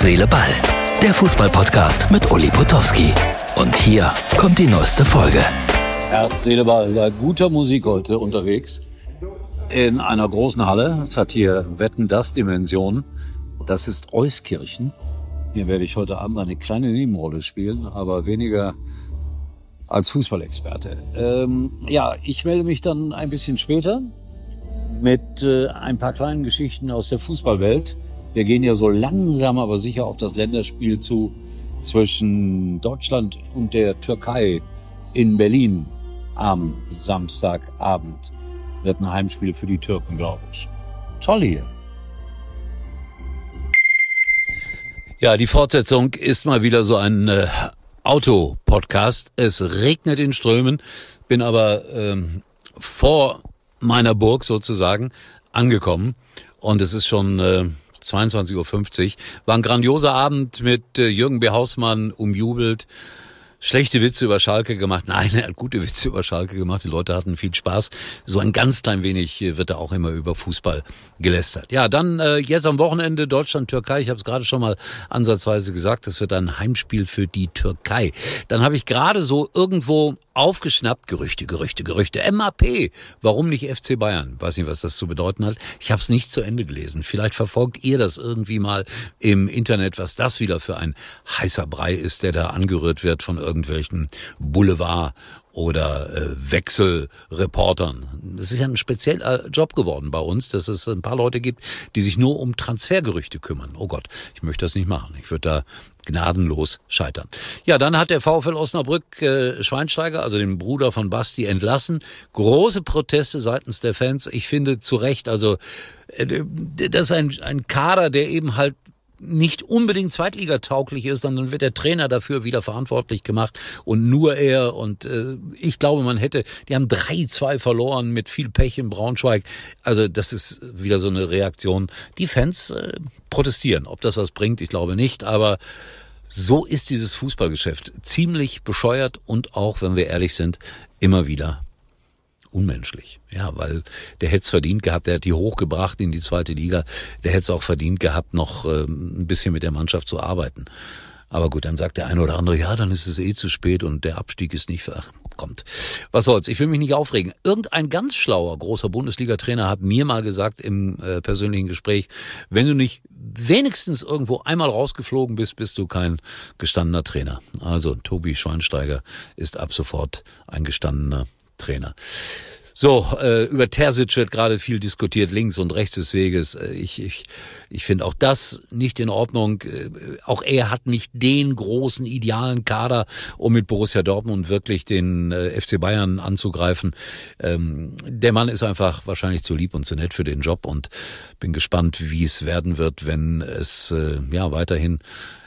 Seele, Ball. Der Fußballpodcast mit Uli Potowski. Und hier kommt die neueste Folge. Herz, Seele, Ball. Bei guter Musik heute unterwegs. In einer großen Halle. Es hat hier Wetten, das Dimension. Das ist Euskirchen. Hier werde ich heute Abend eine kleine Nebenrolle spielen, aber weniger als Fußballexperte. Ähm, ja, ich melde mich dann ein bisschen später mit äh, ein paar kleinen Geschichten aus der Fußballwelt. Wir gehen ja so langsam aber sicher auf das Länderspiel zu zwischen Deutschland und der Türkei in Berlin am Samstagabend. Wird ein Heimspiel für die Türken, glaube ich. Toll hier. Ja, die Fortsetzung ist mal wieder so ein äh, Auto-Podcast. Es regnet in Strömen, bin aber ähm, vor meiner Burg sozusagen angekommen und es ist schon äh, 22.50 Uhr. War ein grandioser Abend mit äh, Jürgen B. Hausmann umjubelt schlechte Witze über Schalke gemacht. Nein, er hat gute Witze über Schalke gemacht. Die Leute hatten viel Spaß. So ein ganz klein wenig äh, wird da auch immer über Fußball gelästert. Ja, dann äh, jetzt am Wochenende Deutschland-Türkei. Ich habe es gerade schon mal ansatzweise gesagt, das wird ein Heimspiel für die Türkei. Dann habe ich gerade so irgendwo aufgeschnappt, Gerüchte, Gerüchte, Gerüchte. MAP, warum nicht FC Bayern? Weiß nicht, was das zu bedeuten hat. Ich habe es nicht zu Ende gelesen. Vielleicht verfolgt ihr das irgendwie mal im Internet, was das wieder für ein heißer Brei ist, der da angerührt wird von irgendwelchen Boulevard oder äh, Wechselreportern. Das ist ja ein spezieller Job geworden bei uns, dass es ein paar Leute gibt, die sich nur um Transfergerüchte kümmern. Oh Gott, ich möchte das nicht machen. Ich würde da gnadenlos scheitern. Ja, dann hat der VfL Osnabrück äh, Schweinsteiger, also den Bruder von Basti, entlassen. Große Proteste seitens der Fans. Ich finde zu Recht, also äh, das ist ein, ein Kader, der eben halt nicht unbedingt zweitligatauglich ist, dann wird der Trainer dafür wieder verantwortlich gemacht und nur er. Und äh, ich glaube, man hätte, die haben 3-2 verloren mit viel Pech in Braunschweig. Also das ist wieder so eine Reaktion. Die Fans äh, protestieren. Ob das was bringt, ich glaube nicht, aber so ist dieses Fußballgeschäft ziemlich bescheuert und auch, wenn wir ehrlich sind, immer wieder unmenschlich. Ja, weil der hätte es verdient gehabt, der hat die hochgebracht in die zweite Liga, der hätte es auch verdient gehabt, noch äh, ein bisschen mit der Mannschaft zu arbeiten. Aber gut, dann sagt der eine oder andere, ja, dann ist es eh zu spät und der Abstieg ist nicht, ach, kommt. Was soll's, ich will mich nicht aufregen. Irgendein ganz schlauer, großer Bundesliga-Trainer hat mir mal gesagt im äh, persönlichen Gespräch, wenn du nicht wenigstens irgendwo einmal rausgeflogen bist, bist du kein gestandener Trainer. Also Tobi Schweinsteiger ist ab sofort ein gestandener Trainer. So, äh, über Terzic wird gerade viel diskutiert, links und rechts des Weges. Äh, ich, ich, ich finde auch das nicht in Ordnung. Äh, auch er hat nicht den großen, idealen Kader, um mit Borussia Dortmund wirklich den äh, FC Bayern anzugreifen. Ähm, der Mann ist einfach wahrscheinlich zu lieb und zu nett für den Job und bin gespannt, wie es werden wird, wenn es äh, ja weiterhin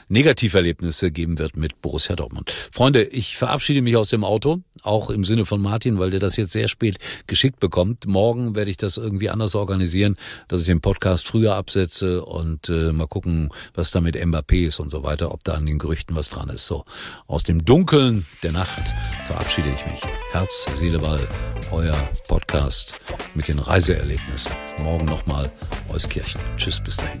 Negativerlebnisse geben wird mit Borussia Dortmund. Freunde, ich verabschiede mich aus dem Auto, auch im Sinne von Martin, weil der das jetzt sehr spät geschickt bekommt. Morgen werde ich das irgendwie anders organisieren, dass ich den Podcast früher absetze und äh, mal gucken, was da mit Mbappé ist und so weiter, ob da an den Gerüchten was dran ist. So, aus dem Dunkeln der Nacht verabschiede ich mich. Herz, Seele, Ball, euer Podcast mit den Reiseerlebnissen. Morgen nochmal Euskirchen. Tschüss, bis dahin.